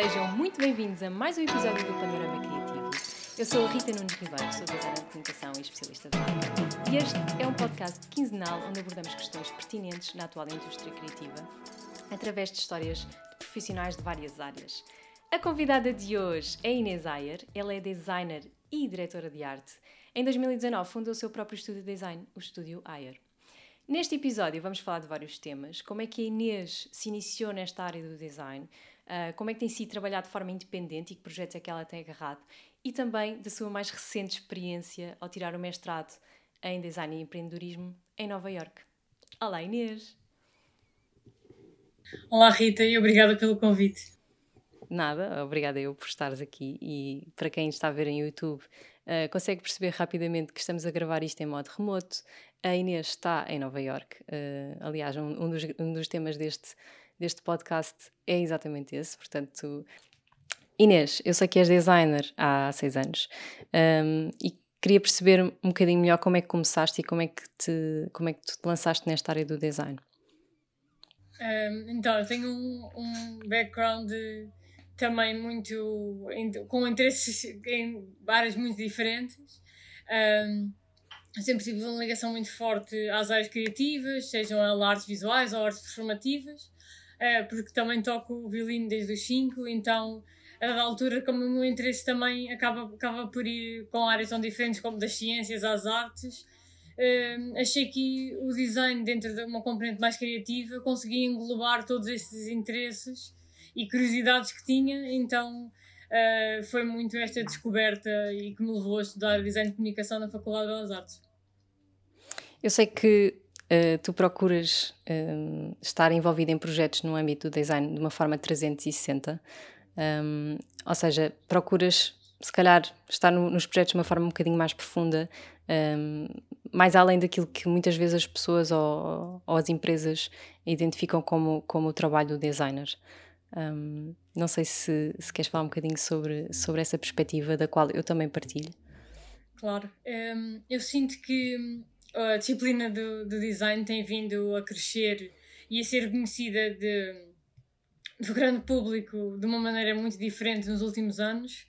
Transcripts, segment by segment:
Sejam muito bem-vindos a mais um episódio do Panorama Criativo. Eu sou a Rita Nunes Ribeiro, sou designer de comunicação e especialista de marca. E este é um podcast quinzenal onde abordamos questões pertinentes na atual indústria criativa, através de histórias de profissionais de várias áreas. A convidada de hoje é Inês Ayer, ela é designer e diretora de arte. Em 2019 fundou o seu próprio estúdio de design, o Estúdio Ayer. Neste episódio vamos falar de vários temas, como é que a Inês se iniciou nesta área do design, uh, como é que tem sido trabalhar de forma independente e que projetos é que ela tem agarrado, e também da sua mais recente experiência ao tirar o mestrado em design e empreendedorismo em Nova York. Olá Inês! Olá Rita e obrigada pelo convite. Nada, obrigada eu por estares aqui e para quem está a ver em YouTube Uh, consegue perceber rapidamente que estamos a gravar isto em modo remoto. A Inês está em Nova York. Uh, aliás, um, um, dos, um, dos, temas deste, deste podcast é exatamente esse. Portanto, Inês, eu sei que és designer há seis anos um, e queria perceber um bocadinho melhor como é que começaste e como é que, te, como é que te lançaste nesta área do design. Um, então, eu tenho um, um background também muito com interesses em áreas muito diferentes. Um, sempre tive uma ligação muito forte às áreas criativas, sejam elas artes visuais ou artes performativas, porque também toco violino desde os 5, então a altura, como o meu interesse também acaba, acaba por ir com áreas tão diferentes como das ciências às artes, uh, achei que o design, dentro de uma componente mais criativa, conseguia englobar todos esses interesses e curiosidades que tinha, então uh, foi muito esta descoberta e que me levou a estudar design de comunicação na Faculdade de Belas Artes. Eu sei que uh, tu procuras uh, estar envolvida em projetos no âmbito do design de uma forma 360, um, ou seja, procuras se calhar estar no, nos projetos de uma forma um bocadinho mais profunda, um, mais além daquilo que muitas vezes as pessoas ou, ou, as empresas identificam como, como o trabalho do designer. Um, não sei se, se queres falar um bocadinho sobre, sobre essa perspectiva da qual eu também partilho. Claro, um, eu sinto que a disciplina do, do design tem vindo a crescer e a ser conhecida de, do grande público de uma maneira muito diferente nos últimos anos.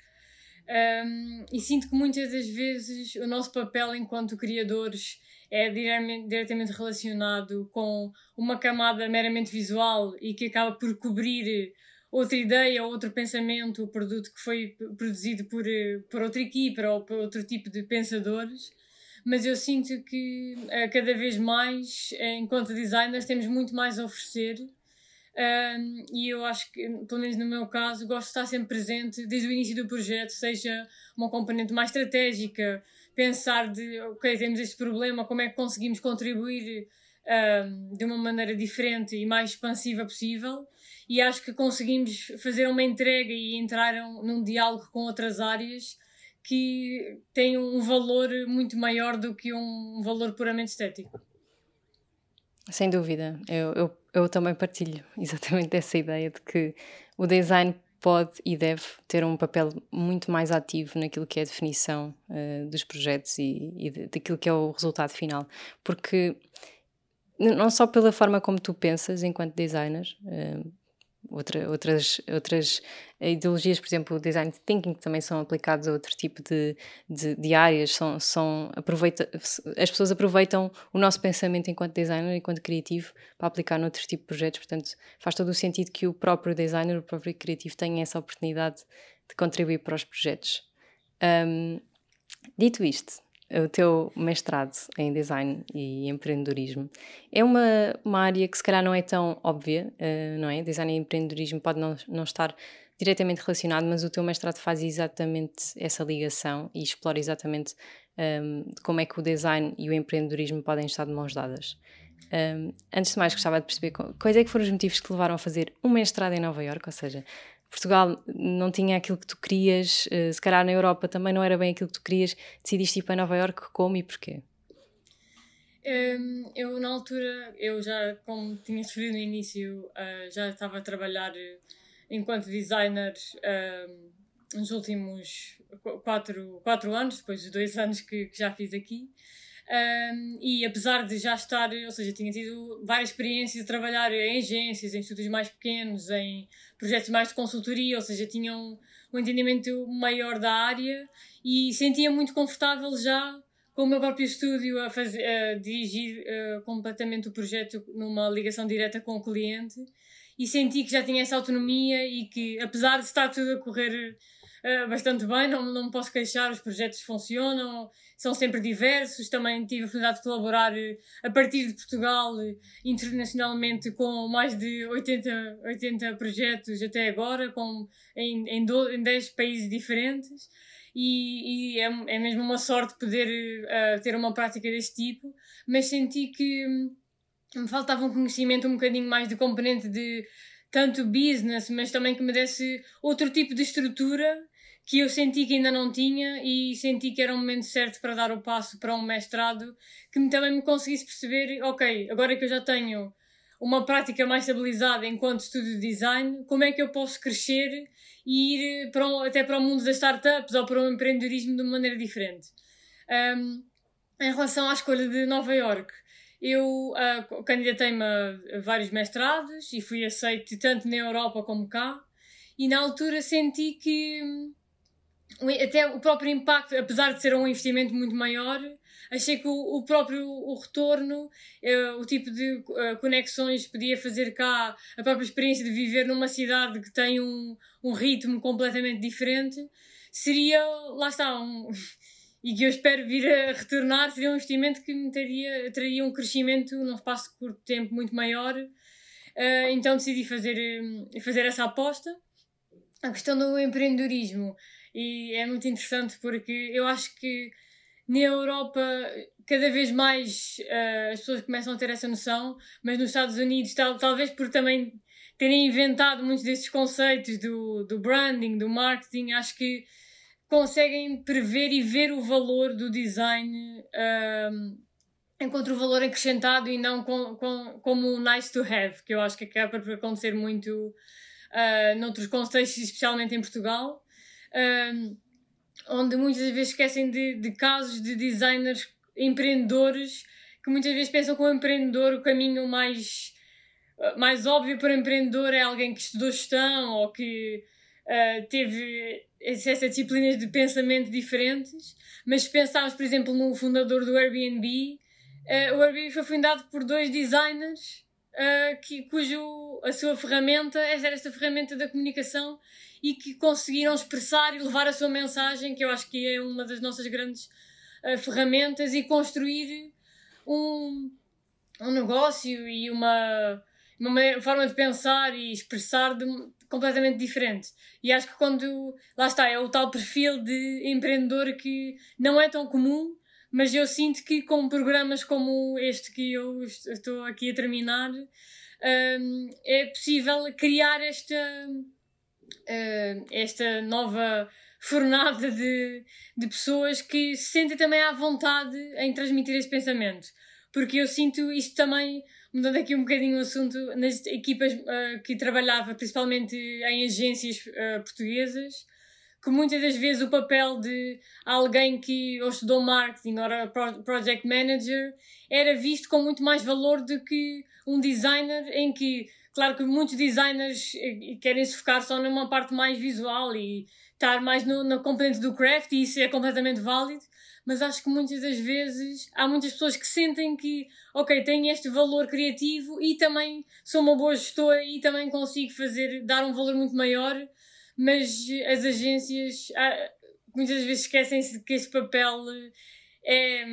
Um, e sinto que muitas das vezes o nosso papel enquanto criadores é diretamente, relacionado com uma camada meramente visual e que acaba por cobrir outra ideia ou outro pensamento, o produto que foi produzido por, por outra equipa ou por outro tipo de pensadores. Mas eu sinto que eh, cada vez mais, enquanto designers, temos muito mais a oferecer. Um, e eu acho que, pelo menos no meu caso, gosto de estar sempre presente desde o início do projeto, seja uma componente mais estratégica, pensar de, ok, temos este problema, como é que conseguimos contribuir um, de uma maneira diferente e mais expansiva possível. E acho que conseguimos fazer uma entrega e entrar num diálogo com outras áreas que têm um valor muito maior do que um valor puramente estético. Sem dúvida, eu, eu, eu também partilho exatamente essa ideia de que o design pode e deve ter um papel muito mais ativo naquilo que é a definição uh, dos projetos e, e daquilo que é o resultado final. Porque não só pela forma como tu pensas enquanto designer, uh, outra, outras, outras ideologias, por exemplo, o design thinking, que também são aplicados a outro tipo de, de, de áreas, são, são, aproveita, as pessoas aproveitam o nosso pensamento enquanto designer, enquanto criativo, para aplicar noutros tipos de projetos, portanto faz todo o sentido que o próprio designer, o próprio criativo tenha essa oportunidade de contribuir para os projetos. Um, dito isto, o teu mestrado em design e empreendedorismo é uma, uma área que se calhar não é tão óbvia, uh, não é? Design e empreendedorismo pode não, não estar diretamente relacionado, mas o teu mestrado faz exatamente essa ligação e explora exatamente um, como é que o design e o empreendedorismo podem estar de mãos dadas. Um, antes de mais, gostava de perceber quais é que foram os motivos que te levaram a fazer um mestrado em Nova Iorque, ou seja, Portugal não tinha aquilo que tu querias, uh, se calhar na Europa também não era bem aquilo que tu querias, decidiste ir para Nova Iorque, como e porquê? Um, eu na altura, eu já, como tinha referido no início, uh, já estava a trabalhar eh, enquanto designer uh, nos últimos quatro, quatro anos, depois dos dois anos que, que já fiz aqui. Um, e apesar de já estar, ou seja, tinha tido várias experiências de trabalhar em agências, em estúdios mais pequenos, em projetos mais de consultoria, ou seja, tinha um, um entendimento maior da área e sentia muito confortável já com o meu próprio estúdio a, fazer, a dirigir uh, completamente o projeto numa ligação direta com o cliente e senti que já tinha essa autonomia e que apesar de estar tudo a correr uh, bastante bem, não, não me posso queixar, os projetos funcionam, são sempre diversos. Também tive a oportunidade de colaborar uh, a partir de Portugal uh, internacionalmente com mais de 80, 80 projetos até agora, com, em, em, do, em 10 países diferentes. E, e é, é, mesmo uma sorte poder ter uma prática deste tipo, mas senti que hum, me faltava um conhecimento um bocadinho mais de componente de tanto business, mas também que me desse outro tipo de estrutura que eu senti que ainda não tinha e senti que era o momento certo para dar o passo para um mestrado que também me conseguisse perceber, ok, agora que eu já tenho uma prática mais estabilizada enquanto estudo de design, como é que eu posso crescer e ir para até para o mundo das startups ou para o empreendedorismo de uma maneira diferente. Um, em relação à escolha de Nova York, eu uh, candidatei-me a vários mestrados e fui aceito tanto na Europa como cá. E na altura senti que até o próprio impacto, apesar de ser um investimento muito maior, achei que o, o próprio o retorno, eh, o tipo de uh, conexões que podia fazer cá, a própria experiência de viver numa cidade que tem um, um ritmo completamente diferente, seria, lá está, um, e que eu espero vir a retornar, seria um investimento que me teria, teria um crescimento num espaço de curto tempo muito maior. Uh, então decidi fazer, fazer essa aposta. A questão do empreendedorismo e é muito interessante porque eu acho que na Europa cada vez mais uh, as pessoas começam a ter essa noção, mas nos Estados Unidos, tal, talvez por também terem inventado muitos desses conceitos do, do branding, do marketing, acho que conseguem prever e ver o valor do design uh, enquanto o valor acrescentado e não com, com, como um nice to have, que eu acho que acaba por acontecer muito uh, noutros contextos, especialmente em Portugal um, onde muitas vezes esquecem de, de casos de designers empreendedores que muitas vezes pensam que o empreendedor o caminho mais, mais óbvio para o empreendedor é alguém que estudou gestão ou que uh, teve a disciplinas de pensamento diferentes. Mas se pensarmos, por exemplo, no fundador do Airbnb, uh, o Airbnb foi fundado por dois designers uh, que, cujo a sua ferramenta era esta ferramenta da comunicação e que conseguiram expressar e levar a sua mensagem, que eu acho que é uma das nossas grandes uh, ferramentas, e construir um, um negócio e uma, uma forma de pensar e expressar de, completamente diferente. E acho que quando. Lá está, é o tal perfil de empreendedor que não é tão comum, mas eu sinto que com programas como este que eu estou aqui a terminar, um, é possível criar esta uh, esta nova fornada de, de pessoas que se sentem também à vontade em transmitir esse pensamento. Porque eu sinto isto também, mudando aqui um bocadinho o assunto, nas equipas uh, que trabalhava, principalmente em agências uh, portuguesas, que muitas das vezes o papel de alguém que ou estudou marketing ou era project manager era visto com muito mais valor do que um designer em que Claro que muitos designers eh, querem se focar só numa parte mais visual e estar mais no, na componente do craft, e isso é completamente válido, mas acho que muitas das vezes há muitas pessoas que sentem que, ok, tenho este valor criativo e também sou uma boa gestora e também consigo fazer, dar um valor muito maior, mas as agências ah, muitas vezes esquecem-se que esse papel é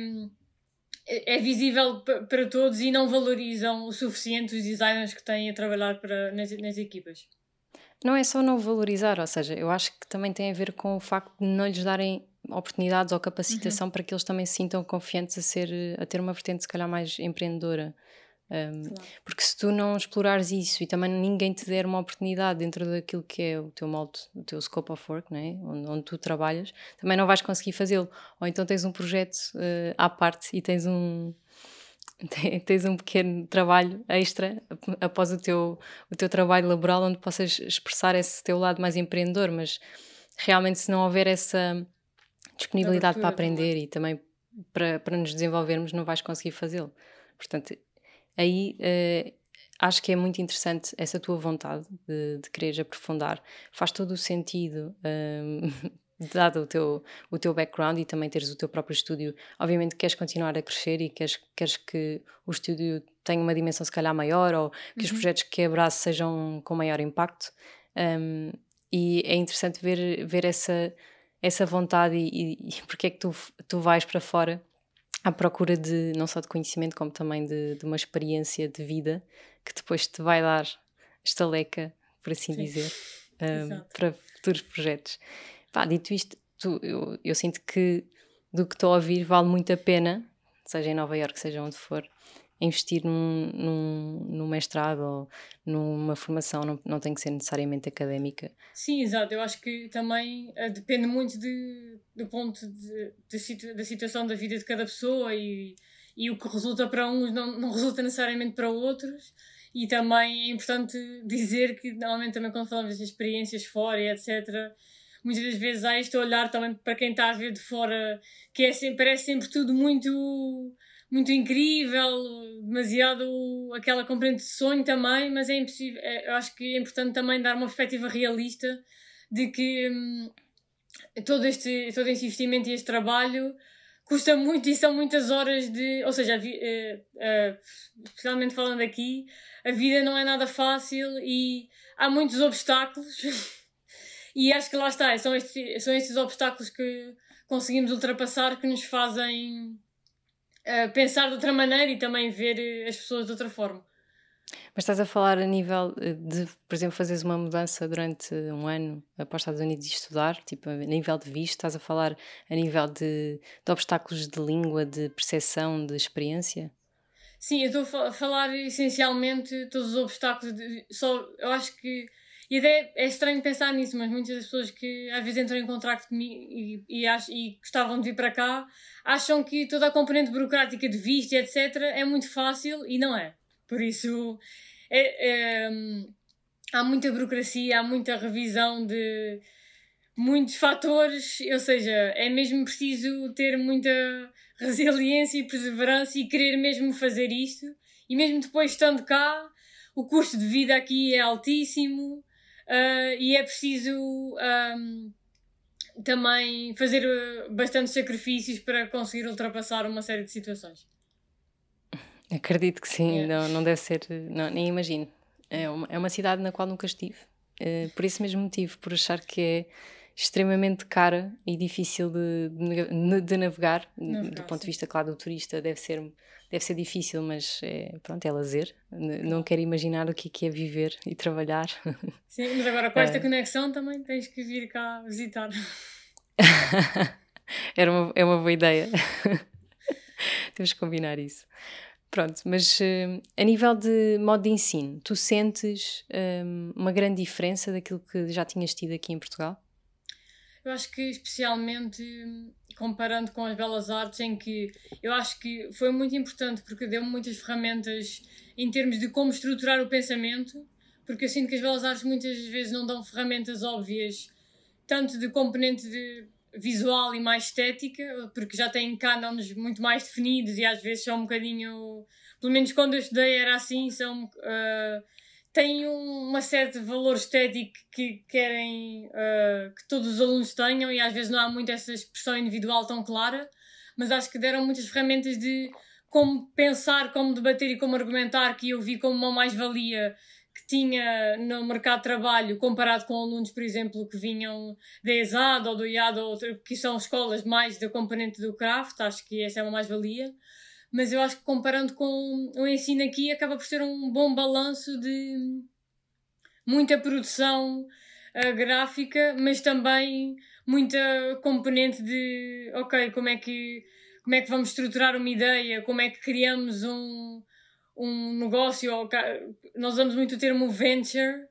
é, é visível para todos e não valorizam o suficiente os designers que têm a trabalhar para, nas, nas equipas. Não é só não valorizar, ou seja, eu acho que também tem a ver com o facto de não lhes darem oportunidades ou capacitação uhum. para que eles também se sintam confiantes a, ser, a ter uma vertente se calhar mais empreendedora. Um, claro. Porque se tu não explorares isso e também ninguém te der uma oportunidade dentro daquilo que é o teu molde, o teu scope of work, né? onde, onde tu trabalhas, também não vais conseguir fazê-lo. Ou então tens um projeto uh, à parte e tens um, tens um pequeno trabalho extra após o teu, o teu trabalho laboral onde possas expressar esse teu lado mais empreendedor, mas realmente se não houver essa disponibilidade para aprender e também para, para nos desenvolvermos, não vais conseguir fazê-lo. Portanto, aí uh, acho que é muito interessante essa tua vontade de, de quereres aprofundar. Faz todo o sentido. Um, dado o teu, o teu background e também teres o teu próprio estúdio, obviamente queres continuar a crescer e queres, queres que o estúdio tenha uma dimensão se calhar maior ou que uhum. os projetos que abraço sejam com maior impacto. Um, e é interessante ver, ver essa, essa vontade e, e, e porque é que tu, tu vais para fora à procura de não só de conhecimento como também de, de uma experiência de vida que depois te vai dar estaleca, por assim Sim. dizer, um, para futuros projetos. Pá, dito isto, tu, eu, eu sinto que do que estou a ouvir vale muito a pena, seja em Nova Iorque, seja onde for, investir num, num, num, mestrado ou numa formação, não, não tem que ser necessariamente académica. Sim, exato. Eu acho que também uh, depende muito de, do ponto de, de situ, da situação da vida de cada pessoa e, e o que resulta para uns não, não resulta necessariamente para outros. E também é importante dizer que, normalmente, também quando falamos de experiências fora e etc., muitas das vezes há este olhar também para quem está a ver de fora, que é sempre, parece sempre tudo muito muito incrível, demasiado aquela componente de sonho também, mas é impossível, é, eu acho que é importante também dar uma perspectiva realista de que hum, todo, este, todo este investimento e este trabalho custa muito e são muitas horas de. Ou seja, uh, uh, especialmente falando aqui, a vida não é nada fácil e há muitos obstáculos. e acho que lá está, são estes, são estes obstáculos que conseguimos ultrapassar que nos fazem pensar de outra maneira e também ver eh, as pessoas de outra forma. Mas estás a falar a nível eh, de, por exemplo, fazeres uma mudança durante um ano para os Estados Unidos e estudar, tipo a nível de visto, estás a falar a nível de, de obstáculos de língua, de percepção, de experiência? Sim, eu estou a falar essencialmente todos os obstáculos. De, só, eu acho que e até é estranho pensar nisso, mas muitas das pessoas que às vezes entram em contrato comigo e, e, e gostavam de vir para cá acham que toda a componente burocrática de visto e etc. é muito fácil e não é. Por isso é, é, há muita burocracia, há muita revisão de muitos fatores, ou seja, é mesmo preciso ter muita resiliência e perseverança e querer mesmo fazer isto. E mesmo depois estando cá, o custo de vida aqui é altíssimo, uh, e é preciso um, também fazer uh, bastantes sacrifícios para conseguir ultrapassar uma série de situações. Acredito que sim, é. não, não deve ser, não, nem imagino. É uma, é uma cidade na qual nunca estive, uh, por esse mesmo motivo, por achar que é extremamente cara e difícil de, de, de navegar, navegar, do ponto de vista, claro, do turista deve ser deve ser difícil, mas é, pronto, é lazer. Não quero imaginar o que é, que é viver e trabalhar. Sim, mas agora com esta é. conexão também tens que vir cá visitar. Era uma, é uma boa ideia. Temos que combinar isso. Pronto, mas uh, a nível de modo de ensino, tu sentes um, uma grande diferença daquilo que já tinhas tido aqui em Portugal? Eu acho que especialmente comparando com as belas artes, em que eu acho que foi muito importante porque deu-me muitas ferramentas em termos de como estruturar o pensamento, porque eu sinto que as belas artes muitas vezes não dão ferramentas óbvias, tanto de componente de visual e mais estética, porque já têm cânones muito mais definidos e às vezes são um bocadinho. Pelo menos quando eu estudei era assim, são. Uh, têm uma certa valor estético que querem uh, que todos os alunos tenham e às vezes não há muito essa expressão individual tão clara, mas acho que deram muitas ferramentas de como pensar, como debater e como argumentar que eu vi como uma mais-valia que tinha no mercado de trabalho comparado com alunos, por exemplo, que vinham da ESAD ou do IAD, ou que são escolas mais da componente do craft, acho que essa é uma mais-valia mas eu acho que comparando com o ensino aqui acaba por ser um bom balanço de muita produção uh, gráfica, mas também muita componente de ok, como é que como é que vamos estruturar uma ideia, como é que criamos um, um negócio, ou, nós usamos muito o termo venture,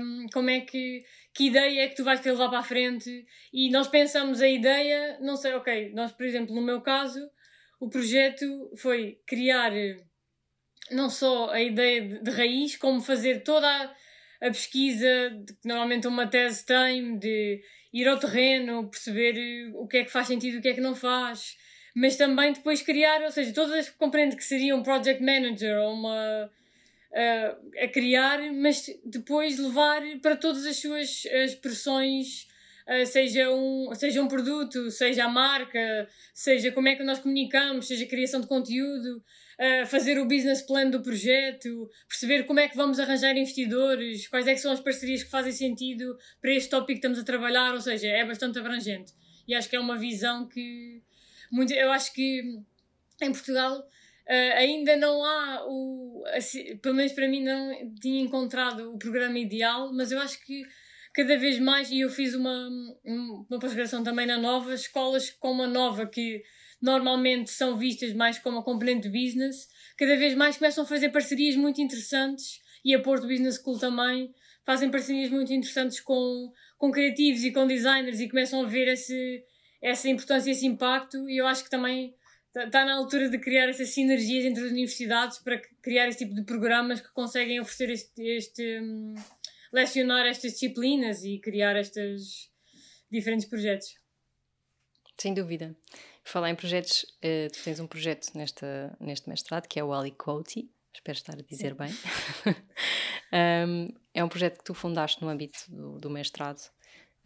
um, como é que que ideia é que tu vais querer levar para a frente? E nós pensamos a ideia, não sei, ok, nós por exemplo no meu caso o projeto foi criar eh, não só a ideia de, de raiz, como fazer toda a, a pesquisa de, que normalmente uma tese tem, de ir ao terreno, perceber eh, o que é que faz sentido o que é que não faz, mas também depois criar, ou seja, todas as que compreendo que seria um project manager ou uma uh, a criar, mas depois levar para todas as suas expressões, seja, um, seja um produto, seja a marca, seja como é que nós comunicamos, seja criação de conteúdo, uh, fazer o business plan do projeto, perceber como é que vamos arranjar investidores, quais é que são as parcerias que fazem sentido para este tópico que estamos a trabalhar, ou seja, é bastante abrangente. E acho que é uma visão que muito, eu acho que em Portugal uh, ainda não há o assim, pelo menos para mim não tinha encontrado o programa ideal, mas eu acho que cada vez mais, e eu fiz uma, uma pós-graduação também na Nova, escolas como a Nova, que normalmente são vistas mais como a componente de business, cada vez mais começam a fazer parcerias muito interessantes e a Porto Business School também fazem parcerias muito interessantes com, com criativos e com designers e começam a ver esse, essa importância e esse impacto e eu acho que também está na altura de criar essas sinergias entre as universidades para criar esse tipo de programas que conseguem oferecer este, este um, lecionar estas disciplinas e criar estes diferentes projetos. Sem dúvida. Falar em projetos, uh, tu tens um projeto nesta, neste mestrado que é o Ali Quote, espero estar a dizer Sim. bem. um, é um projeto que tu fundaste no âmbito do, do mestrado.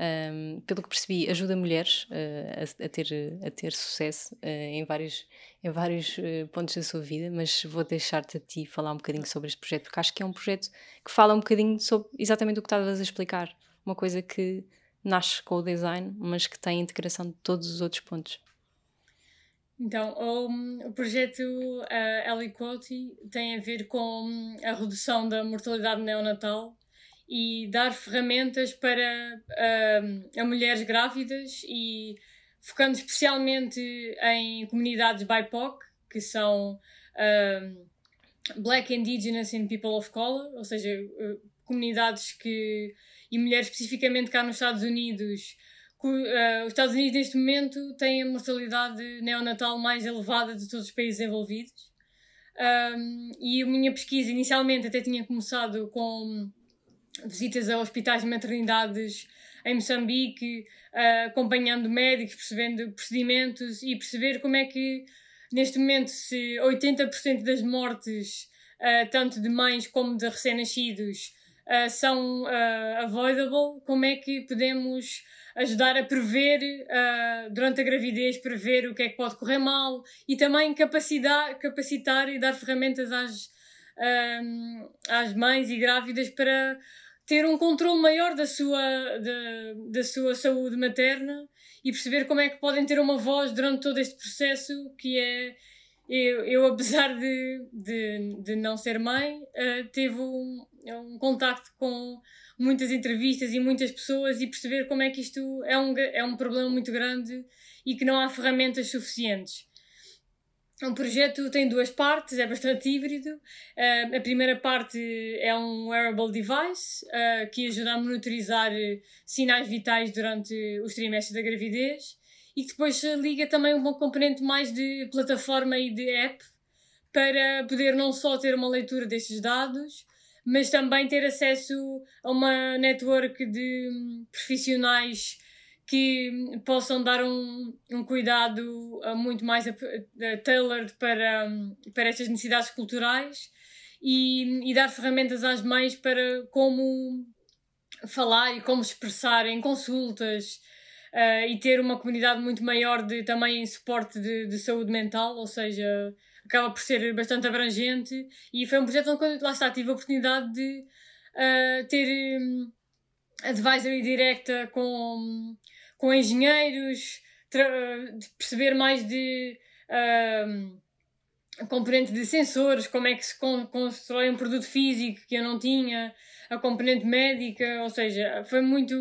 Um, pelo que percebi, ajuda mulheres uh, a, a, ter, a ter sucesso uh, em vários, em vários uh, pontos da sua vida, mas vou deixar-te a ti falar um bocadinho sobre este projeto, porque acho que é um projeto que fala um bocadinho sobre exatamente o que estavas a explicar. Uma coisa que nasce com o design, mas que tem integração de todos os outros pontos. Então, o, o projeto uh, Equality tem a ver com a redução da mortalidade neonatal e dar ferramentas para uh, a mulheres grávidas e focando especialmente em comunidades BIPOC, que são uh, Black, Indigenous and People of Color, ou seja, uh, comunidades que e mulheres especificamente cá nos Estados Unidos Uh, os Estados Unidos, neste momento, têm a mortalidade neonatal mais elevada de todos os países envolvidos. Um, e a minha pesquisa, inicialmente, até tinha começado com visitas a hospitais de maternidades em Moçambique, uh, acompanhando médicos, percebendo procedimentos e perceber como é que, neste momento, se 80% das mortes, uh, tanto de mães como de recém-nascidos, são avoidable, como é que podemos ajudar a prever durante a gravidez, prever o que é que pode correr mal e também capacitar, capacitar e dar ferramentas às, às mães e grávidas para ter um controle maior da sua, da, da sua saúde materna e perceber como é que podem ter uma voz durante todo este processo que é eu, eu apesar de, de, de não ser mãe, uh, teve um, um contacto com muitas entrevistas e muitas pessoas e perceber como é que isto é um, é um problema muito grande e que não há ferramentas suficientes. O projeto tem duas partes, é bastante híbrido. Uh, a primeira parte é um wearable device uh, que ajuda a monitorizar sinais vitais durante os trimestres da gravidez e que depois liga também um componente mais de plataforma e de app para poder não só ter uma leitura destes dados, mas também ter acesso a uma network de hum, profissionais que possam dar um, um cuidado uh, muito mais tailored para, para estas necessidades culturais e, e dar ferramentas às mães para como falar e como expressar em consultas uh, e ter uma comunidade muito maior de também suporte de, de saúde mental, ou seja, acaba por ser bastante abrangente. E foi um projeto onde lá está, tive a oportunidade de uh, ter um, advisory direta com, com engenheiros, de perceber mais de uh, componente de sensores, como é que se con constrói um produto físico que eu não tinha, a componente médica, ou seja, foi muito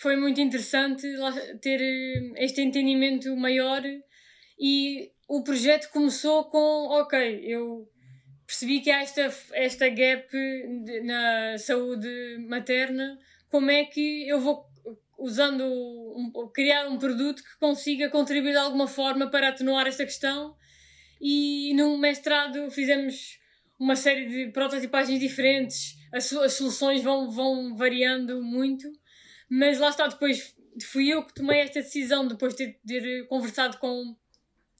foi muito interessante ter hum, este entendimento maior e o projeto começou com, ok, eu percebi que há esta, esta gap na saúde materna, como é que eu vou usando um, criar um produto que consiga contribuir de alguma forma para atenuar esta questão. E no mestrado fizemos uma série de prototipagens diferentes. As, as soluções vão, vão variando muito. Mas lá está depois fui eu que tomei esta decisão depois de ter, ter conversado com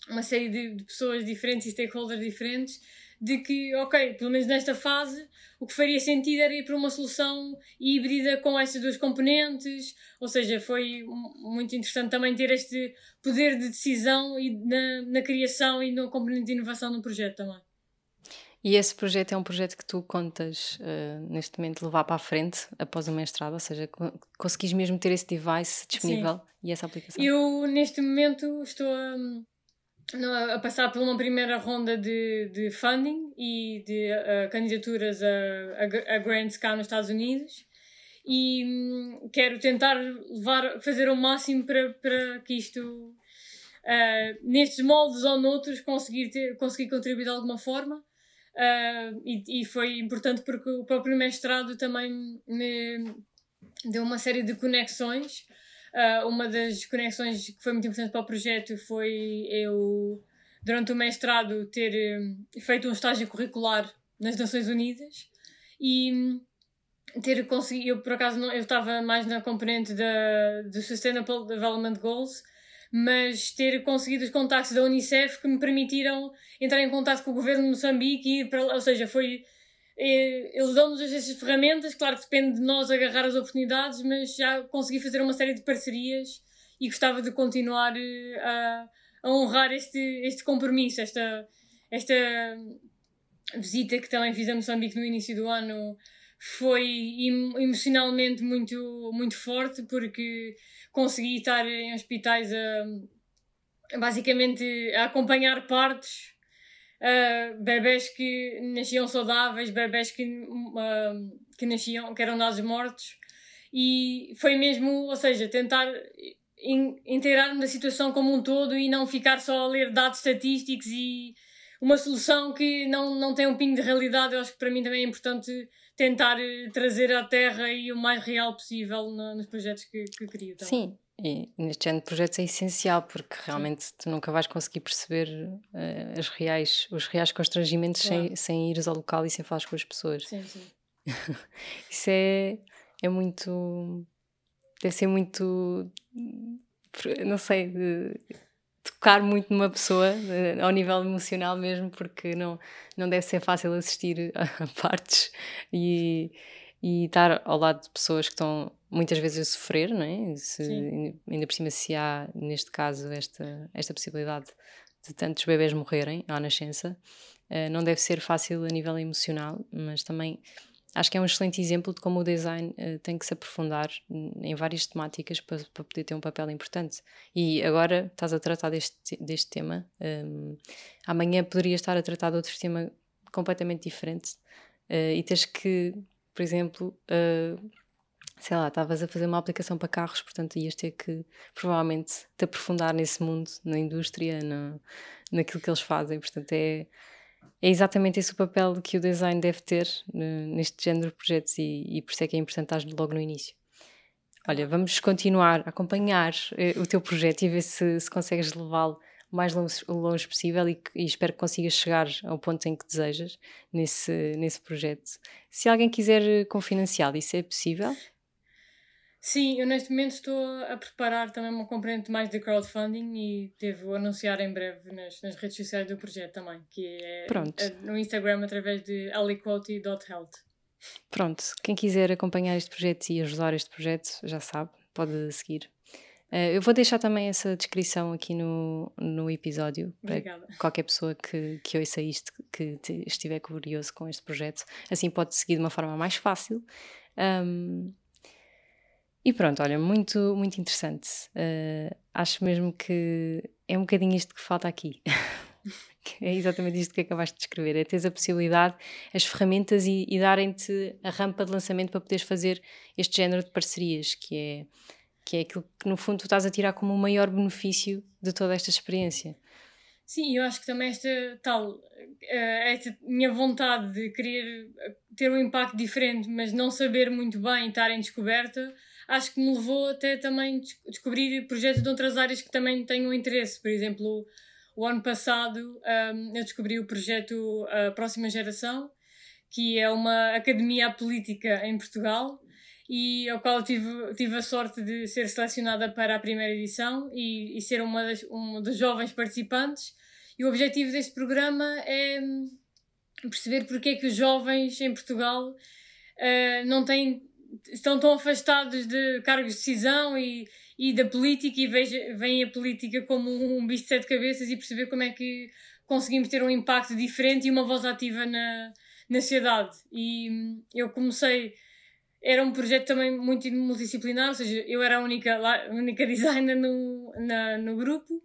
uma série de, de pessoas diferentes e stakeholders diferentes de que, ok, pelo menos nesta fase, o que faria sentido era ir para uma solução híbrida com estas duas componentes, ou seja, foi muito interessante também ter este poder de decisão e na, na criação e no componente de inovação no projeto também. E esse projeto é um projeto que tu contas uh, neste momento levar para a frente após o mestrado, ou seja, conseguis mesmo ter esse device disponível Sim. e essa aplicação? Eu neste momento estou a, a passar por uma primeira ronda de, de funding e de uh, candidaturas a, a, a, grants cá nos Estados Unidos e um, quero tentar levar, fazer o máximo para, para que isto uh, nestes moldes ou noutros conseguir, ter, conseguir contribuir de alguma forma Uh, e, e, foi importante porque o próprio mestrado também me deu uma série de conexões. Uh, uma das conexões que foi muito importante para o projeto foi eu, durante o mestrado, ter um, feito um estágio curricular nas Nações Unidas e um, ter conseguido. Eu, por acaso, não, eu estava mais na componente da, do Sustainable Development Goals mas ter conseguido os contactos da Unicef que me permitiram entrar em contato com o governo de Moçambique e ir para lá, ou seja, foi eles dão-nos essas ferramentas, claro que depende de nós agarrar as oportunidades, mas já consegui fazer uma série de parcerias e gostava de continuar eh, a, a honrar este, este compromisso, esta, esta visita que também fiz a Moçambique no início do ano foi emocionalmente muito, muito forte porque consegui estar em hospitais a, basicamente a acompanhar partos uh, bebés que nasciam saudáveis, bebés que, uh, que nasciam, que eram dados mortos e foi mesmo, ou seja, tentar inteirar-me da situação como um todo e não ficar só a ler dados estatísticos e uma solução que não, não tem um pingo de realidade, eu acho que para mim também é importante tentar eh, trazer à terra e o mais real possível no, nos projetos que, que crio. Então. Sim, e neste género de projetos é essencial porque realmente Sim. tu nunca vais conseguir perceber uh, as reais, os reais constrangimentos claro. sem, sem ires ao local e sem falar com as pessoas. Sim, sim. Isso é, é muito. Deve ser muito. Não sei. De, tocar muito numa pessoa, uh, ao nível emocional mesmo, porque não, não deve ser fácil assistir a, partes e, e estar ao lado de pessoas que estão muitas vezes a sofrer, não é? Se, ainda por cima, se há, neste caso, esta, esta possibilidade de tantos bebés morrerem à nascença, uh, não deve ser fácil a nível emocional, mas também acho que é um excelente exemplo de como o design uh, tem que se aprofundar em várias temáticas para, para, poder ter um papel importante. E agora estás a tratar deste, deste tema, um, ehm, amanhã poderias estar a tratar de outro tema completamente diferente uh, e tens que, por exemplo, sei lá, estavas a fazer uma aplicação para carros, portanto ias ter que provavelmente te aprofundar nesse mundo, na indústria, na, naquilo que eles fazem, portanto é é exatamente esse o papel que o design deve ter neste género de projetos e, e por isso é que é importante estar logo no início. Olha, vamos continuar a acompanhar uh, o teu projeto e ver se, se consegues levá-lo o mais longe, longe possível e, e, espero que consigas chegar ao ponto em que desejas nesse, nesse projeto. Se alguém quiser confinanciá-lo, isso é possível? Sim, eu neste momento estou a preparar também uma componente mais de crowdfunding e devo anunciar em breve nas, nas redes sociais do projeto também, que é Pronto. no Instagram através de aliquoty.health. Pronto, quem quiser acompanhar este projeto e ajudar este projeto já sabe, pode seguir. Uh, eu vou deixar também essa descrição aqui no, no episódio Obrigada. para qualquer pessoa que, que ouça isto, que estiver curioso com este projeto. Assim pode seguir de uma forma mais fácil. Um, e pronto, olha, muito, muito interessante. Uh, acho mesmo que é um bocadinho isto que falta aqui. é exatamente isto que acabaste de descrever: é teres a possibilidade, as ferramentas e, e darem-te a rampa de lançamento para poderes fazer este género de parcerias, que é, que é aquilo que no fundo tu estás a tirar como o maior benefício de toda esta experiência. Sim, eu acho que também esta tal, eh, esta minha vontade de querer ter um impacto diferente, mas não saber muito bem e estar em descoberta, acho que me levou até também descobrir projetos de outras áreas que também tenham interesse. Por exemplo, o ano passado um, eu descobri o projeto Próxima Geração, que é uma academia política em Portugal e ao qual tive, tive a sorte de ser selecionada para a primeira edição e, e ser uma das, um dos jovens participantes. E o objetivo deste programa é hum, perceber porque é que os jovens em Portugal uh, não têm, estão tão afastados de cargos de decisão e, e da política e veem a política como um bicho de sete cabeças e perceber como é que conseguimos ter um impacto diferente e uma voz ativa na, na sociedade. E hum, eu comecei era um projeto também muito multidisciplinar, ou seja, eu era a única, a única designer no, na, no grupo,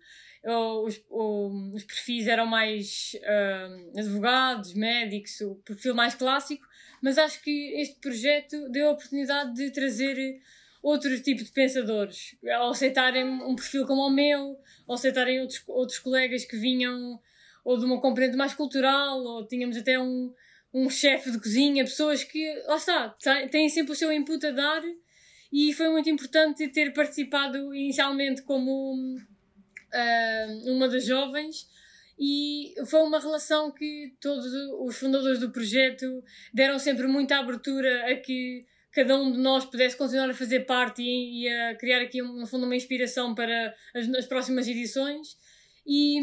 os, os perfis eram mais uh, advogados, médicos, o perfil mais clássico, mas acho que este projeto deu a oportunidade de trazer outro tipo de pensadores, ao aceitarem um perfil como o meu, ao aceitarem outros, outros colegas que vinham ou de uma componente mais cultural, ou tínhamos até um, um chefe de cozinha, pessoas que, lá está, têm sempre o seu input a dar e foi muito importante ter participado inicialmente como uh, uma das jovens e foi uma relação que todos os fundadores do projeto deram sempre muita abertura a que cada um de nós pudesse continuar a fazer parte e, e a criar aqui, no fundo, uma inspiração para as, as próximas edições. E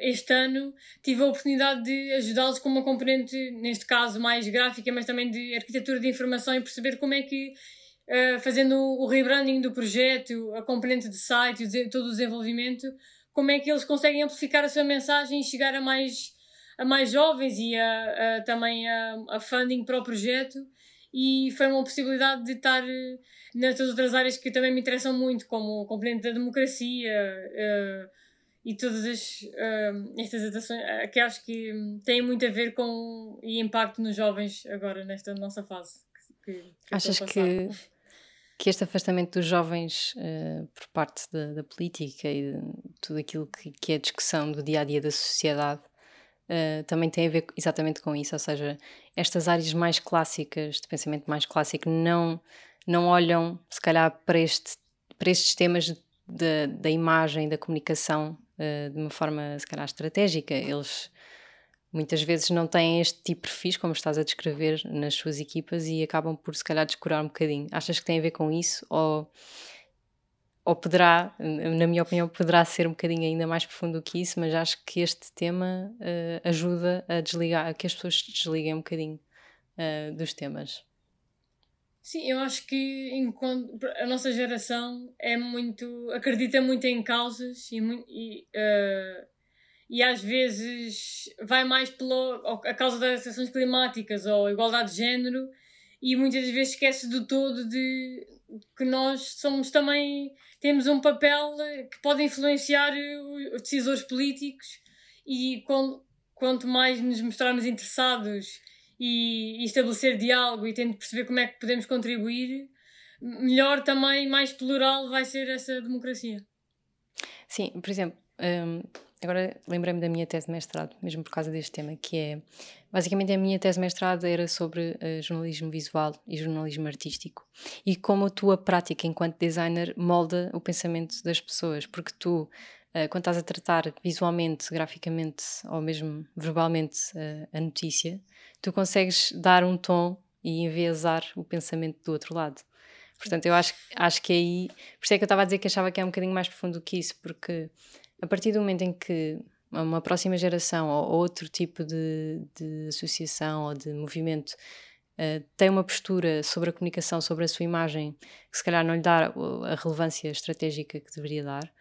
este ano tive a oportunidade de ajudá-los com uma componente, neste caso mais gráfica, mas também de arquitetura de informação e perceber como é que, uh, fazendo o rebranding do projeto, a componente de site, todo o desenvolvimento, como é que eles conseguem amplificar a sua mensagem e chegar a mais, a mais jovens e a, a também a, a, funding para o projeto. E foi uma possibilidade de estar eh, nas outras áreas que também me interessam muito, como a componente da democracia. Uh, e todas as, uh, estas ações uh, que acho que têm muito a ver com e impacto nos jovens agora nesta nossa fase. Que, que Achas que, que este afastamento dos jovens uh, por parte da, da, política e de tudo aquilo que, que é discussão do dia a dia da sociedade uh, também tem a ver exatamente com isso? Ou seja, estas áreas mais clássicas, de pensamento mais clássico, não, não olham, se calhar, para, este, para estes temas da, da imagem, da comunicação uh, de uma forma, se calhar, estratégica. Eles muitas vezes não têm este tipo de perfis, como estás a descrever, nas suas equipas e acabam por, se calhar, descurar um bocadinho. Achas que tem a ver com isso? Ou, ou poderá, na minha opinião, poderá ser um bocadinho ainda mais profundo do que isso, mas acho que este tema uh, ajuda a desligar, a que as pessoas desliguem um bocadinho uh, dos temas. Sim, eu acho que enquanto a nossa geração é muito acredita muito em causas e, e, uh, e às vezes vai mais pela a causa das ações climáticas ou igualdade de género e muitas vezes esquece do todo de que nós somos também temos um papel que pode influenciar os decisores políticos e quanto mais nos mostrarmos interessados e, e estabelecer diálogo e tendo perceber como é que podemos contribuir, melhor também, mais plural vai ser essa democracia. Sim, por exemplo, um, agora lembrei-me da minha tese de mestrado, mesmo por causa deste tema, que é basicamente a minha tese de mestrado era sobre uh, jornalismo visual e jornalismo artístico e como a tua prática enquanto designer molda o pensamento das pessoas, porque tu Uh, quando estás a tratar visualmente, graficamente ou mesmo verbalmente uh, a notícia, tu consegues dar um tom e enviesar o pensamento do outro lado. Portanto, eu acho, acho que aí. Por isso é que eu estava a dizer que achava que é um bocadinho mais profundo do que isso, porque a partir do momento em que uma próxima geração ou outro tipo de, de associação ou de movimento uh, tem uma postura sobre a comunicação, sobre a sua imagem, que se calhar não lhe dá a relevância estratégica que deveria dar,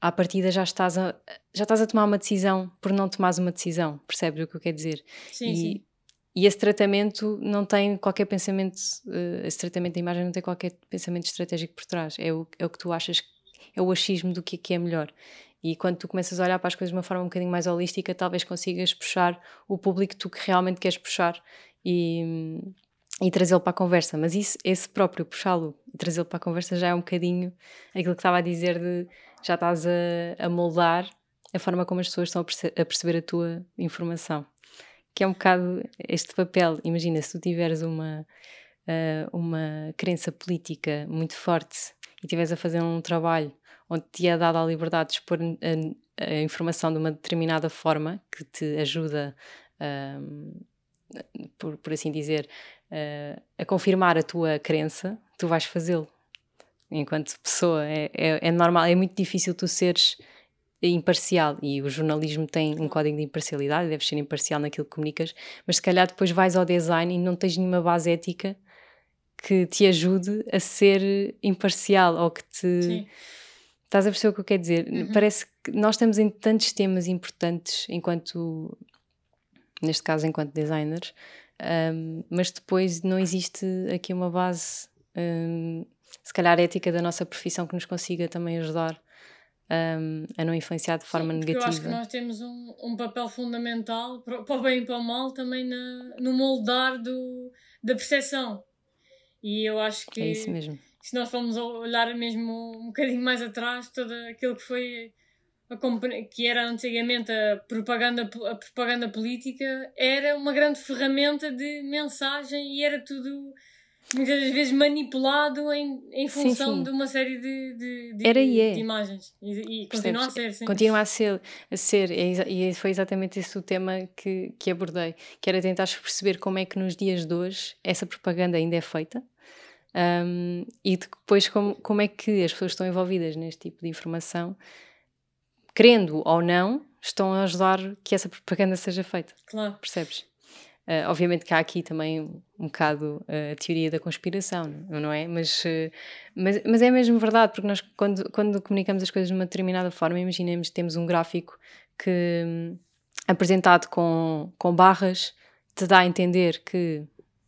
à partida já estás a, já estás a tomar uma decisão por não tomares uma decisão, percebes o que eu quero dizer? Sim, e, sim. E esse tratamento não tem qualquer pensamento, uh, esse tratamento da imagem não tem qualquer pensamento estratégico por trás. É o, é o que tu achas, é o achismo do que é, que é melhor. E quando tu começas a olhar para as coisas de uma forma um bocadinho mais holística, talvez consigas puxar o público que tu que realmente queres puxar e, e trazê-lo para a conversa. Mas isso, esse próprio puxá-lo e trazê-lo para a conversa já é um bocadinho aquilo que estava a dizer de já estás a, a moldar a forma como as pessoas estão a, perce a perceber a tua informação que é um bocado este papel. Imagina, se tu tiveres uma, uh, uma crença política muito forte e estiveres a fazer um trabalho onde te é dada a liberdade de expor a, a informação de uma determinada forma que te ajuda, uh, por, por assim dizer, uh, a confirmar a tua crença, tu vais fazê-lo. Enquanto pessoa, é, é, é normal, é muito difícil tu seres imparcial e o jornalismo tem um código de imparcialidade, deves ser imparcial naquilo que comunicas, mas se calhar depois vais ao design e não tens nenhuma base ética que te ajude a ser imparcial ou que te. Sim. Estás a perceber o que eu quero dizer? Uhum. Parece que nós estamos em tantos temas importantes enquanto, neste caso, enquanto designers, um, mas depois não existe aqui uma base, um, se calhar, ética da nossa profissão que nos consiga também ajudar um, a não influenciar de forma Sim, negativa. Eu acho que nós temos um, um papel fundamental, para o bem e para o mal, também na, no moldar do, da percepção. E eu acho que. É isso mesmo. Se nós formos olhar mesmo um bocadinho mais atrás, todo aquilo que foi a, que era antigamente a propaganda, a propaganda política, era uma grande ferramenta de mensagem e era tudo muitas vezes manipulado em, em função sim, sim. de uma série de, de, de, Era e é. de imagens. E, e continua a ser, sim. Continua a ser, a ser e foi exatamente esse o tema que, que abordei, que era tentar perceber como é que nos dias de hoje essa propaganda ainda é feita um, e depois como, como é que as pessoas estão envolvidas neste tipo de informação, querendo ou não, estão a ajudar que essa propaganda seja feita. Claro. Percebes? Uh, obviamente que há aqui também um bocado uh, a teoria da conspiração, não é? Mas, uh, mas, mas é mesmo verdade, porque nós, quando, quando comunicamos as coisas de uma determinada forma, imaginemos que temos um gráfico que, um, apresentado com, com barras, te dá a entender que,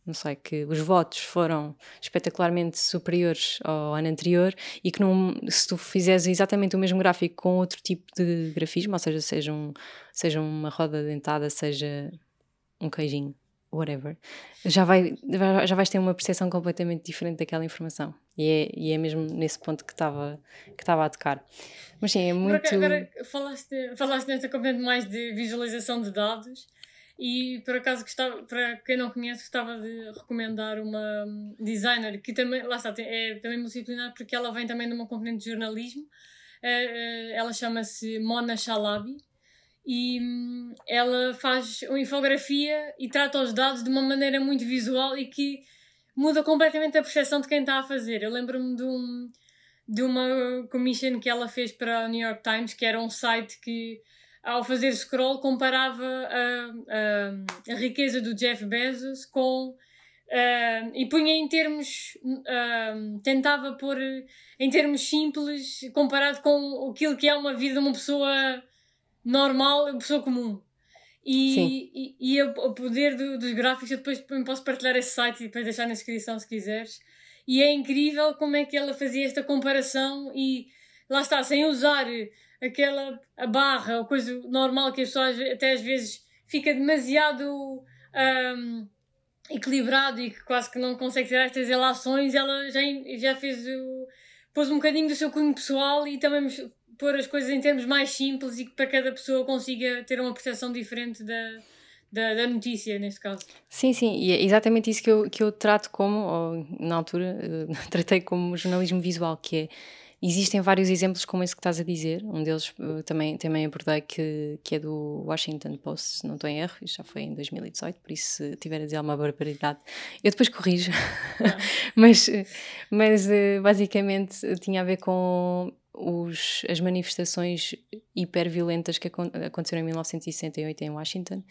não sei, que os votos foram espetacularmente superiores ao ano anterior e que se tu fizeres exatamente o mesmo gráfico com outro tipo de grafismo, ou seja, seja, um, seja uma roda dentada, seja um queijinho, whatever, já, vai, já vais ter uma percepção completamente diferente daquela informação. E é, e é mesmo nesse ponto que estava que a tocar. Mas sim, é muito. Agora, falaste, falaste nesta componente mais de visualização de dados. E por acaso gostava, para quem não conhece, gostava de recomendar uma designer que também, lá está, é também multidisciplinar porque ela vem também de uma componente de jornalismo. Eh, eh, ela chama-se Mona Shalabi e hum, ela faz uma infografia e trata os dados de uma maneira muito visual e que muda completamente a percepção de quem está a fazer. Eu lembro-me de, um, de uma commission que ela fez para o New York Times, que era um site que, ao fazer scroll, comparava a, a, a riqueza do Jeff Bezos com. Uh, e punha em termos. Uh, tentava pôr em termos simples, comparado com aquilo que é uma vida de uma pessoa normal, pessoa comum. E, e, e, o poder do, dos gráficos, eu depois posso partilhar esse site e depois deixar na descrição se quiseres. E é incrível como é que ela fazia esta comparação e lá está, sem usar aquela a barra ou coisa normal que as pessoas até às vezes fica demasiado um, equilibrado e que quase que não consegue ter estas relações, ela já, já fez o. pôs um bocadinho do seu cunho pessoal e também pôr as coisas em termos mais simples e que para cada pessoa consiga ter uma percepção diferente da, da, da, notícia, neste caso. Sim, sim, e é exatamente isso que eu, que eu trato como, ou na altura, tratei como jornalismo visual, que é. Existem vários exemplos como esse que estás a dizer. Um deles uh, também, também abordei que, que é do Washington Post, se não estou em erro, isso já foi em 2018, por isso se tiver a dizer alguma barbaridade, eu depois corrijo. mas mas uh, basicamente tinha a ver com os, as manifestações hiperviolentas que aconteceram em 1968 em Washington.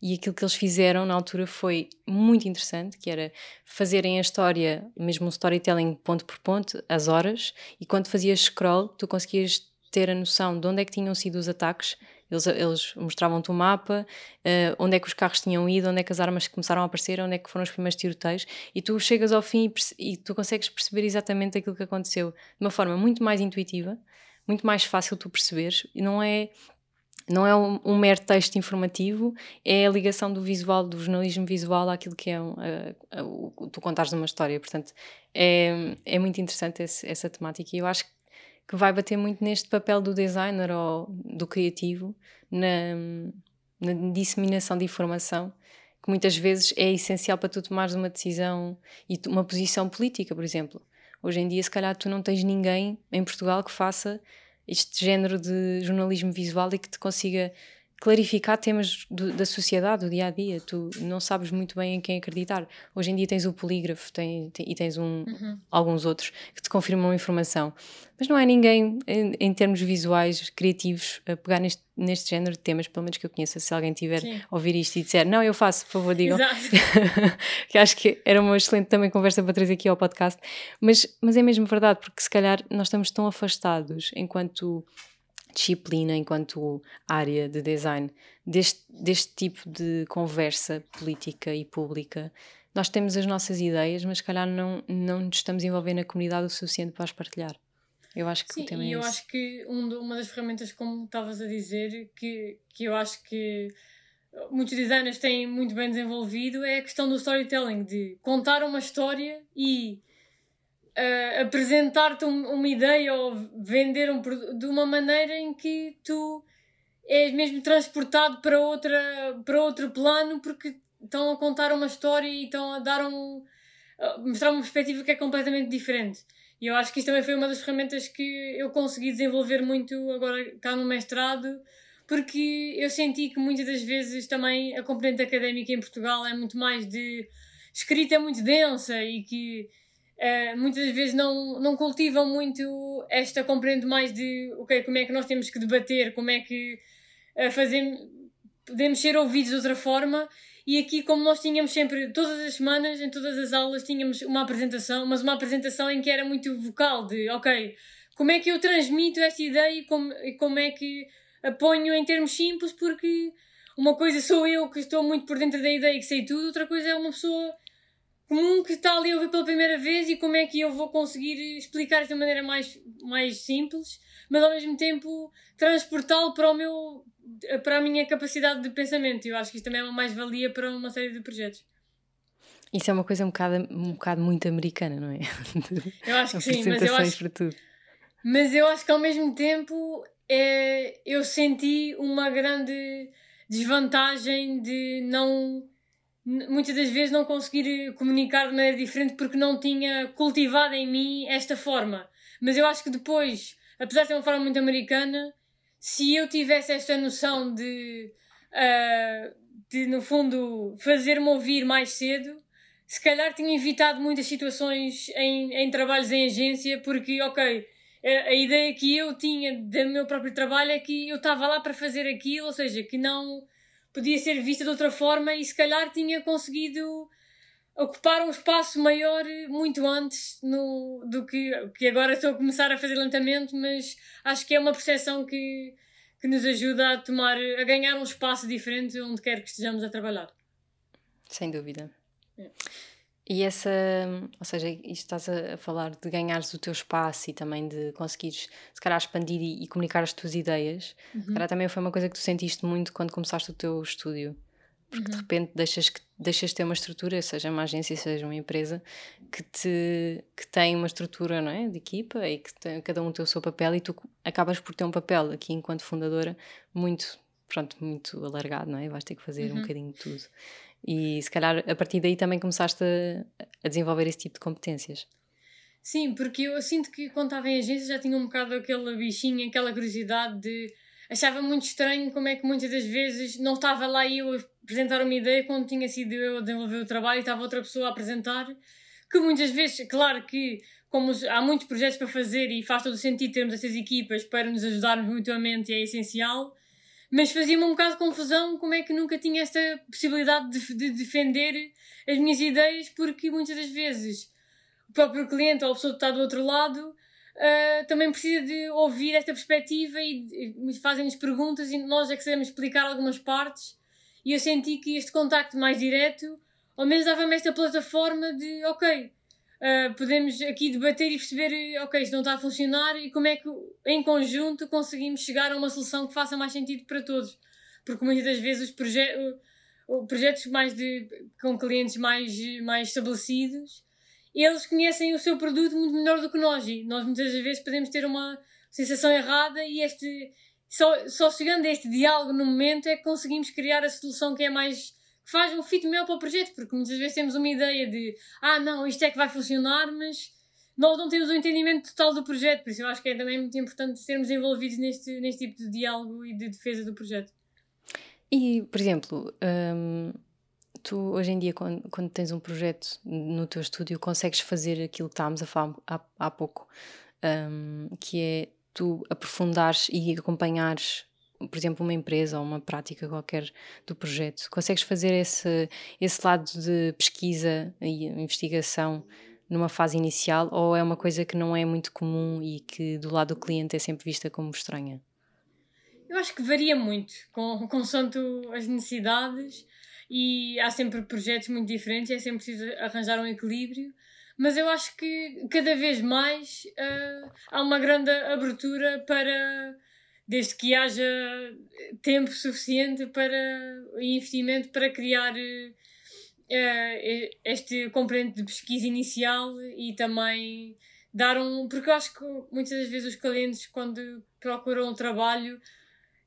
E aquilo que eles fizeram na altura foi muito interessante, que era fazerem a história, mesmo um storytelling ponto por ponto, as horas, e quando fazias scroll tu conseguias ter a noção de onde é que tinham sido os ataques eles, eles mostravam-te o um mapa, uh, onde é que os carros tinham ido, onde é que as armas começaram a aparecer, onde é que foram os primeiros tiroteios, e tu chegas ao fim e, e tu consegues perceber exatamente aquilo que aconteceu de uma forma muito mais intuitiva, muito mais fácil tu perceberes, e não é não é um, um, mero texto informativo, é a ligação do visual, do jornalismo visual àquilo que é um, a, a, o, tu contares uma história. Portanto, é, é muito interessante esse, essa temática e eu acho que vai bater muito neste papel do designer ou do criativo na, na disseminação de informação que muitas vezes é essencial para tu tomares uma decisão e uma posição política, por exemplo. Hoje em dia, se calhar, tu não tens ninguém em Portugal que faça este género de jornalismo visual e que te consiga clarificar temas do, da sociedade, do dia a dia. Tu não sabes muito bem em quem acreditar. Hoje em dia tens o polígrafo tem, tem, e tens um, uhum. alguns outros que te confirmam informação. Mas não há ninguém, em, em termos visuais, criativos, a pegar neste, neste género de temas, pelo menos que eu conheça. Se alguém tiver Sim. a ouvir isto e disser, não, eu faço, por favor, digam. que acho que era uma excelente também conversa para trazer aqui ao podcast. Mas, mas é mesmo verdade, porque se calhar nós estamos tão afastados enquanto disciplina, enquanto área de design, deste, deste tipo de conversa política e pública. Nós temos as nossas ideias, mas se calhar não, não nos estamos envolvendo na comunidade o suficiente para as partilhar. Eu acho que Sim, o tema é e eu acho que um, uma das ferramentas, como estavas a dizer, que, que eu acho que muitos designers têm muito bem desenvolvido é a questão do storytelling, de contar uma história e uh, apresentar-te um, uma ideia ou vender um produto de uma maneira em que tu és mesmo transportado para, outra, para outro plano porque estão a contar uma história e estão a dar um. A mostrar uma perspectiva que é completamente diferente. E eu acho que isto também foi uma das ferramentas que eu consegui desenvolver muito agora cá no mestrado, porque eu senti que muitas das vezes também a componente académica em Portugal é muito mais de escrita muito densa e que uh, muitas vezes não, não cultivam muito esta compreende mais de okay, como é que nós temos que debater, como é que uh, fazemos, podemos ser ouvidos de outra forma. E aqui, como nós tínhamos sempre, todas as semanas, em todas as aulas, tínhamos uma apresentação, mas uma apresentação em que era muito vocal, de ok, como é que eu transmito esta ideia e como, e como é que a ponho em termos simples, porque uma coisa sou eu que estou muito por dentro da ideia e que sei tudo, outra coisa é uma pessoa comum que está ali a ouvir pela primeira vez e como é que eu vou conseguir explicar de maneira mais, mais simples, mas ao mesmo tempo transportá-lo para o meu para a minha capacidade de pensamento. Eu acho que isto também é uma mais-valia para uma série de projetos. Isso é uma coisa um bocado, um bocado muito americana, não é? Eu acho que sim, mas eu acho, para tudo. mas eu acho que ao mesmo tempo é, eu senti uma grande desvantagem de não muitas das vezes não conseguir comunicar de maneira diferente porque não tinha cultivado em mim esta forma. Mas eu acho que depois, apesar de ser uma forma muito americana, se eu tivesse esta noção de, uh, de no fundo, fazer-me ouvir mais cedo, se calhar tinha evitado muitas situações em, em trabalhos em agência, porque, ok, a, a ideia que eu tinha do meu próprio trabalho é que eu estava lá para fazer aquilo, ou seja, que não podia ser vista de outra forma e se calhar tinha conseguido ocupar um espaço maior muito antes no, do que, que agora estou a começar a fazer lentamente, mas acho que é uma percepção que, que nos ajuda a tomar, a ganhar um espaço diferente onde quer que estejamos a trabalhar. Sem dúvida. É. E essa, ou seja, isto estás a falar de ganhares o teu espaço e também de conseguires, se calhar, expandir e, e comunicar as tuas ideias. Uhum. Se calhar também foi uma coisa que tu sentiste muito quando começaste o teu estúdio. Porque uhum. de repente deixas, que, deixas de ter uma estrutura, seja uma agência, seja uma empresa, que, te, que tem uma estrutura não é, de equipa e que tem, cada um tem o seu papel e tu acabas por ter um papel aqui enquanto fundadora muito, pronto, muito alargado, não é? Vais ter que fazer uhum. um bocadinho de tudo. E se calhar a partir daí também começaste a, a desenvolver esse tipo de competências. Sim, porque eu sinto que quando estava em agência já tinha um bocado aquele bichinho, aquela curiosidade de. Achava muito estranho como é que muitas das vezes não estava lá eu a apresentar uma ideia quando tinha sido eu a desenvolver o trabalho e estava outra pessoa a apresentar. Que muitas vezes, claro que como há muitos projetos para fazer e faz todo o sentido termos essas equipas para nos ajudarmos mutuamente e é essencial, mas fazia-me um bocado de confusão como é que nunca tinha esta possibilidade de, de, defender as minhas ideias, porque muitas das vezes o próprio cliente ou a pessoa que está do outro lado uh, também precisa de ouvir esta perspectiva e, e fazem-nos perguntas e nós é que sabemos explicar algumas partes. E eu senti que este contacto mais direto, ao menos dava-me esta plataforma de, ok, Uh, podemos aqui debater e perceber, ok, isto não está a funcionar e como é que em conjunto conseguimos chegar a uma solução que faça mais sentido para todos. Porque muitas das vezes os proje projetos mais de, com clientes mais, mais estabelecidos, eles conhecem o seu produto muito melhor do que nós e nós muitas vezes podemos ter uma sensação errada e este só, só chegando a este diálogo no momento é que conseguimos criar a solução que é mais que faz um fit melhor para o projeto, porque muitas vezes temos uma ideia de ah, não, isto é que vai funcionar, mas nós não temos um entendimento total do projeto, por isso eu acho que é também muito importante sermos envolvidos neste, neste tipo de diálogo e de defesa do projeto. E, por exemplo, hum, tu hoje em dia, quando, quando, tens um projeto no teu estúdio, consegues fazer aquilo que estávamos a falar há, há pouco, um, que é tu aprofundares e acompanhares, por exemplo, uma empresa ou uma prática qualquer do projeto. Consegues fazer esse, esse lado de pesquisa e investigação numa fase inicial ou é uma coisa que não é muito comum e que do lado do cliente é sempre vista como estranha? Eu acho que varia muito, com, com as necessidades e há sempre projetos muito diferentes, é sempre preciso arranjar um equilíbrio, mas eu acho que cada vez mais uh, há uma grande abertura para, desde que haja tempo suficiente para investimento para criar uh, este componente de pesquisa inicial e também dar um. Porque eu acho que muitas das vezes os clientes, quando procuram um trabalho,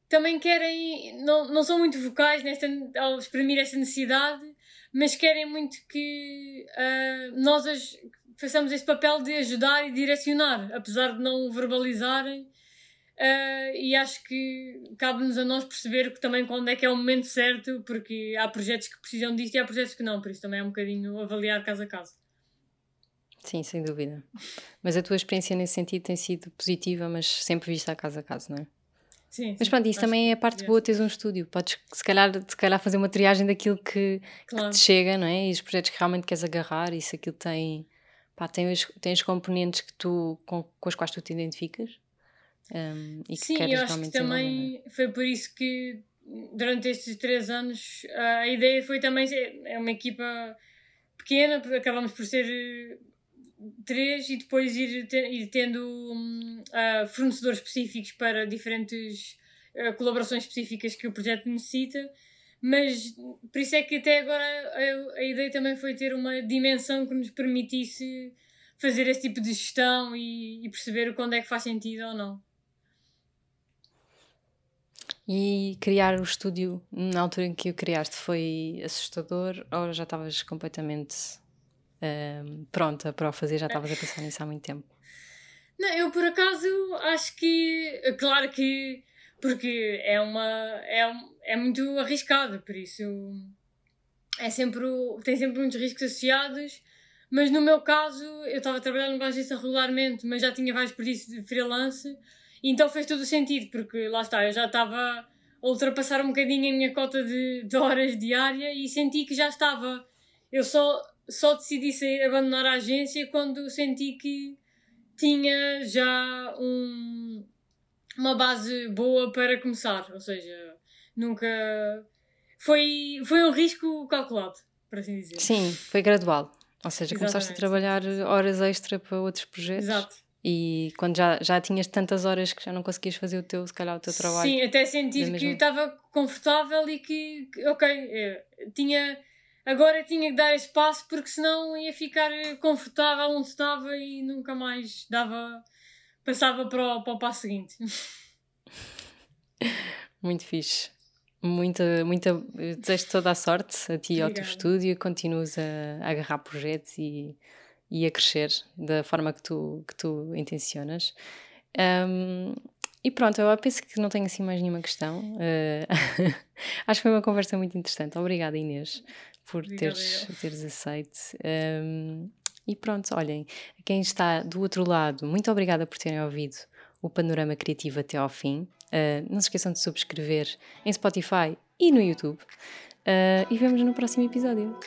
também querem, não, não são muito vocais nesta, ao exprimir esta necessidade, mas querem muito que uh, nós as, façamos esse papel de ajudar e direcionar, apesar de não verbalizarem. Uh, e acho que cabe-nos a nós perceber que também quando é que é o momento certo, porque há projetos que precisam disto e há projetos que não, por isso também é um bocadinho avaliar caso a caso. Sim, sem dúvida. Mas a tua experiência nesse sentido tem sido positiva, mas sempre vista a caso a caso, não é? Sim, Mas pronto, isso também é a parte boa de teres um estúdio. Podes, se calhar, se calhar fazer uma triagem daquilo que, claro. que te chega, não é? E os projetos que realmente queres agarrar, e se aquilo tem, pá, tem, os, tem os componentes que tu, com, com os quais tu te identificas. Um, e que Sim, eu acho que também é? foi por isso que durante estes três anos a ideia foi também é uma equipa pequena, acabamos por ser três e depois ir, ir tendo um, uh, fornecedores específicos para diferentes uh, colaborações específicas que o projeto necessita. Mas por isso é que até agora a, a, ideia também foi ter uma dimensão que nos permitisse fazer esse tipo de gestão e, e perceber quando é que faz sentido ou não. E criar o estúdio na altura em que o criaste foi assustador ou já estavas completamente pronta para o fazer, já estavas a pensar nisso há muito tempo? Não, eu por acaso acho que, claro que, porque é uma, é, é muito arriscado, por isso é sempre, tem sempre muitos riscos associados, mas no meu caso eu estava a trabalhar numa agência regularmente, mas já tinha vários períodos de freelance, então fez todo o sentido, porque lá está, eu já estava a ultrapassar um bocadinho a minha cota de, de horas diária e senti que já estava. Eu só só decidi sair, abandonar a agência quando senti que tinha já um, uma base boa para começar. Ou seja, nunca. Foi, foi um risco calculado, por assim dizer. Sim, foi gradual. Ou seja, Exatamente. começaste a trabalhar horas extra para outros projetos. Exato. E quando já, já tinhas tantas horas que já não conseguias fazer o teu, se calhar, o teu trabalho. Sim, até sentir que estava confortável e que, ok, é, tinha agora tinha que dar espaço porque senão ia ficar confortável onde estava e nunca mais dava passava para o, para o passo seguinte. Muito fixe. Muita, muita, desejo toda a sorte a ti e ao teu estúdio, continuas a, a agarrar projetos e, e a crescer da forma que tu, que tu intencionas. Um, e pronto, eu penso que não tenho assim mais nenhuma questão. Uh, acho que foi uma conversa muito interessante. Obrigada, Inês por teres, teres aceito. Um, e pronto, olhem, quem está do outro lado, muito obrigada por terem ouvido o Panorama Criativo até ao fim. Uh, não se esqueçam de subscrever em Spotify e no YouTube. Uh, e vemos no próximo episódio.